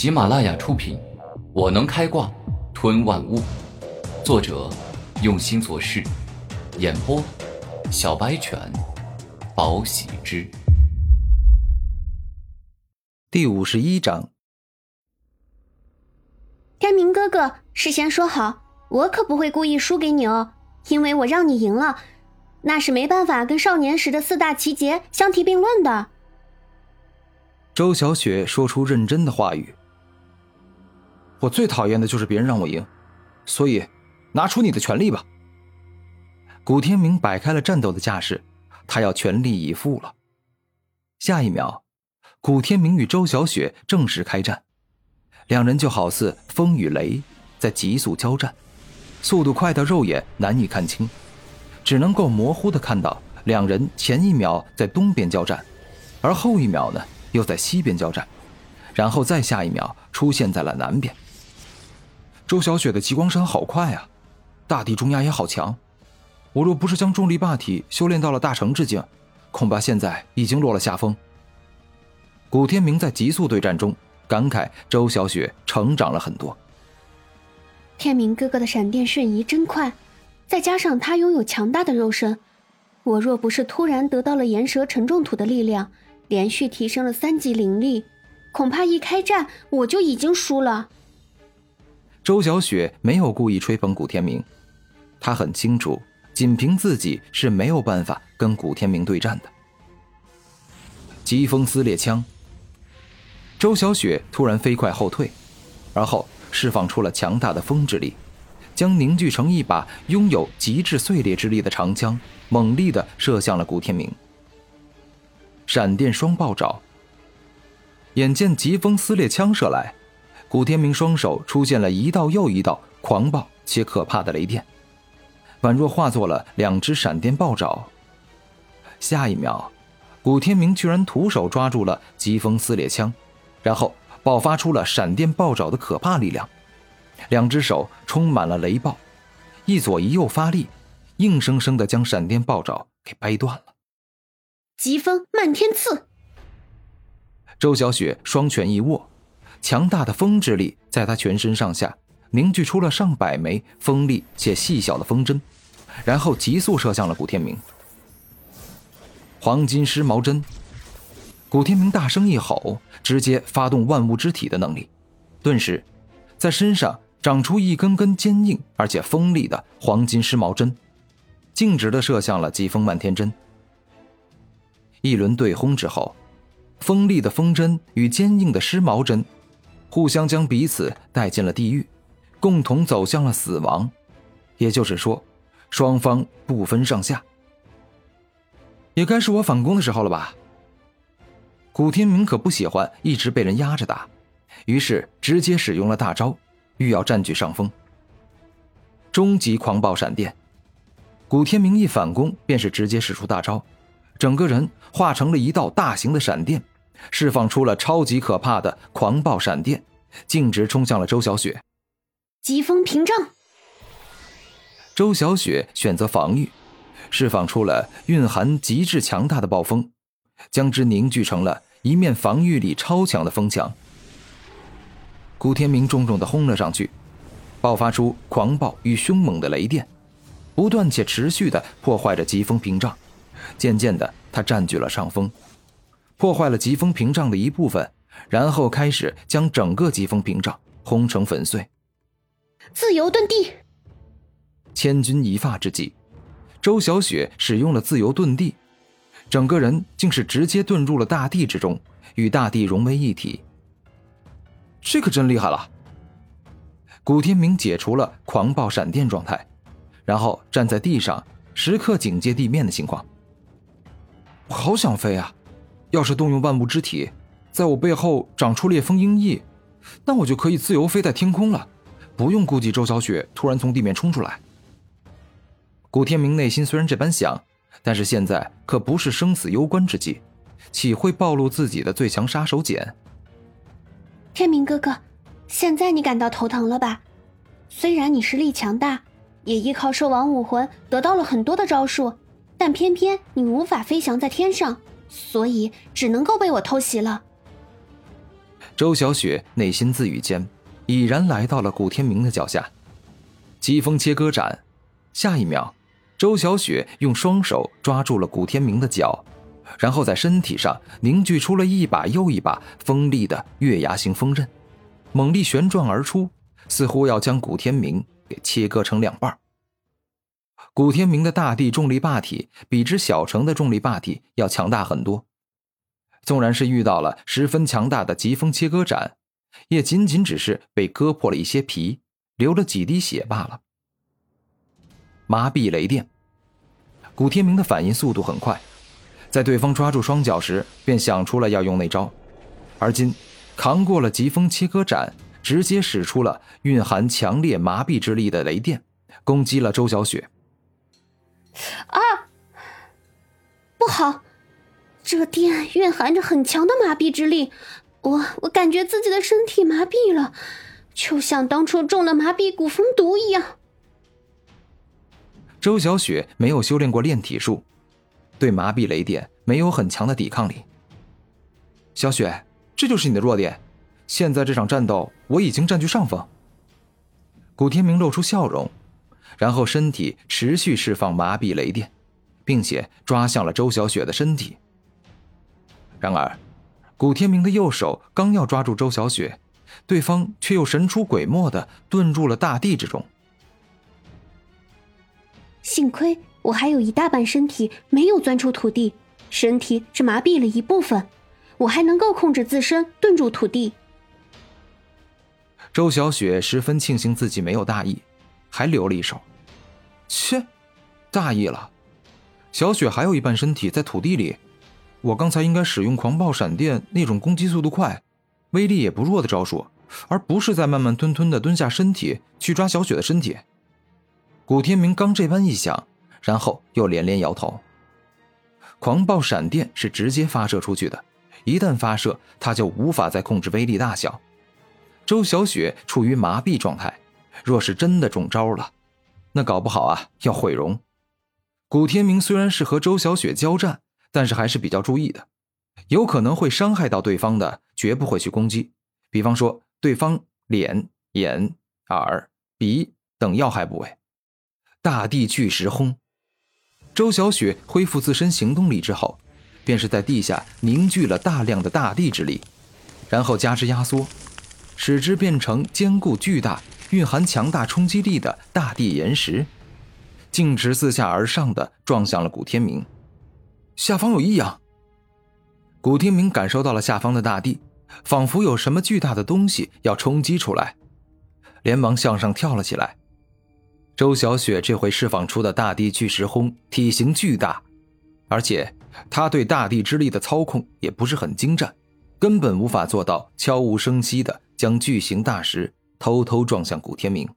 喜马拉雅出品，《我能开挂吞万物》，作者用心做事，演播小白犬，宝喜之。第五十一章，天明哥哥，事先说好，我可不会故意输给你哦，因为我让你赢了，那是没办法跟少年时的四大奇杰相提并论的。周小雪说出认真的话语。我最讨厌的就是别人让我赢，所以拿出你的全力吧。古天明摆开了战斗的架势，他要全力以赴了。下一秒，古天明与周小雪正式开战，两人就好似风与雷在急速交战，速度快到肉眼难以看清，只能够模糊的看到两人前一秒在东边交战，而后一秒呢？又在西边交战，然后再下一秒出现在了南边。周小雪的极光山好快啊，大地中压也好强。我若不是将重力霸体修炼到了大成之境，恐怕现在已经落了下风。古天明在急速对战中感慨：周小雪成长了很多。天明哥哥的闪电瞬移真快，再加上他拥有强大的肉身，我若不是突然得到了岩蛇沉重土的力量。连续提升了三级灵力，恐怕一开战我就已经输了。周小雪没有故意吹捧古天明，她很清楚，仅凭自己是没有办法跟古天明对战的。疾风撕裂枪，周小雪突然飞快后退，而后释放出了强大的风之力，将凝聚成一把拥有极致碎裂之力的长枪，猛力的射向了古天明。闪电双爆爪。眼见疾风撕裂枪射来，古天明双手出现了一道又一道狂暴且可怕的雷电，宛若化作了两只闪电暴爪。下一秒，古天明居然徒手抓住了疾风撕裂枪，然后爆发出了闪电暴爪的可怕力量，两只手充满了雷暴，一左一右发力，硬生生的将闪电暴爪给掰断了。疾风漫天刺。周小雪双拳一握，强大的风之力在他全身上下凝聚出了上百枚锋利且细小的风针，然后急速射向了古天明。黄金狮毛针。古天明大声一吼，直接发动万物之体的能力，顿时，在身上长出一根根坚硬而且锋利的黄金狮毛针，径直的射向了疾风漫天针。一轮对轰之后，锋利的风针与坚硬的湿毛针，互相将彼此带进了地狱，共同走向了死亡。也就是说，双方不分上下。也该是我反攻的时候了吧？古天明可不喜欢一直被人压着打，于是直接使用了大招，欲要占据上风。终极狂暴闪电，古天明一反攻便是直接使出大招。整个人化成了一道大型的闪电，释放出了超级可怕的狂暴闪电，径直冲向了周小雪。疾风屏障。周小雪选择防御，释放出了蕴含极致强大的暴风，将之凝聚成了一面防御力超强的风墙。古天明重重的轰了上去，爆发出狂暴与凶猛的雷电，不断且持续的破坏着疾风屏障。渐渐的，他占据了上风，破坏了疾风屏障的一部分，然后开始将整个疾风屏障轰成粉碎。自由遁地，千钧一发之际，周小雪使用了自由遁地，整个人竟是直接遁入了大地之中，与大地融为一体。这可真厉害了！古天明解除了狂暴闪电状态，然后站在地上，时刻警戒地面的情况。我好想飞啊！要是动用万物之体，在我背后长出烈风鹰翼，那我就可以自由飞在天空了，不用顾及周小雪突然从地面冲出来。古天明内心虽然这般想，但是现在可不是生死攸关之际，岂会暴露自己的最强杀手锏？天明哥哥，现在你感到头疼了吧？虽然你实力强大，也依靠兽王武魂得到了很多的招数。但偏偏你无法飞翔在天上，所以只能够被我偷袭了。周小雪内心自语间，已然来到了古天明的脚下。疾风切割斩，下一秒，周小雪用双手抓住了古天明的脚，然后在身体上凝聚出了一把又一把锋利的月牙形锋刃，猛力旋转而出，似乎要将古天明给切割成两半。古天明的大地重力霸体比之小城的重力霸体要强大很多，纵然是遇到了十分强大的疾风切割斩，也仅仅只是被割破了一些皮。流了几滴血罢了。麻痹雷电，古天明的反应速度很快，在对方抓住双脚时，便想出了要用那招，而今扛过了疾风切割斩，直接使出了蕴含强烈麻痹之力的雷电，攻击了周小雪。啊，不好，这电蕴含着很强的麻痹之力，我我感觉自己的身体麻痹了。就像当初中了麻痹蛊风毒一样。周小雪没有修炼过炼体术，对麻痹雷电没有很强的抵抗力。小雪，这就是你的弱点。现在这场战斗我已经占据上风。古天明露出笑容，然后身体持续释放麻痹雷电，并且抓向了周小雪的身体。然而，古天明的右手刚要抓住周小雪。对方却又神出鬼没的遁入了大地之中。幸亏我还有一大半身体没有钻出土地，身体只麻痹了一部分，我还能够控制自身遁入土地。周小雪十分庆幸自己没有大意，还留了一手。切，大意了！小雪还有一半身体在土地里，我刚才应该使用狂暴闪电那种攻击速度快。威力也不弱的招数，而不是在慢慢吞吞的蹲下身体去抓小雪的身体。古天明刚这般一想，然后又连连摇头。狂暴闪电是直接发射出去的，一旦发射，他就无法再控制威力大小。周小雪处于麻痹状态，若是真的中招了，那搞不好啊要毁容。古天明虽然是和周小雪交战，但是还是比较注意的。有可能会伤害到对方的，绝不会去攻击。比方说，对方脸、眼、耳、鼻等要害部位。大地巨石轰！周小雪恢复自身行动力之后，便是在地下凝聚了大量的大地之力，然后加之压缩，使之变成坚固巨大、蕴含强大冲击力的大地岩石，径直自下而上的撞向了古天明。下方有异样。古天明感受到了下方的大地，仿佛有什么巨大的东西要冲击出来，连忙向上跳了起来。周小雪这回释放出的大地巨石轰体型巨大，而且他对大地之力的操控也不是很精湛，根本无法做到悄无声息的将巨型大石偷偷撞向古天明。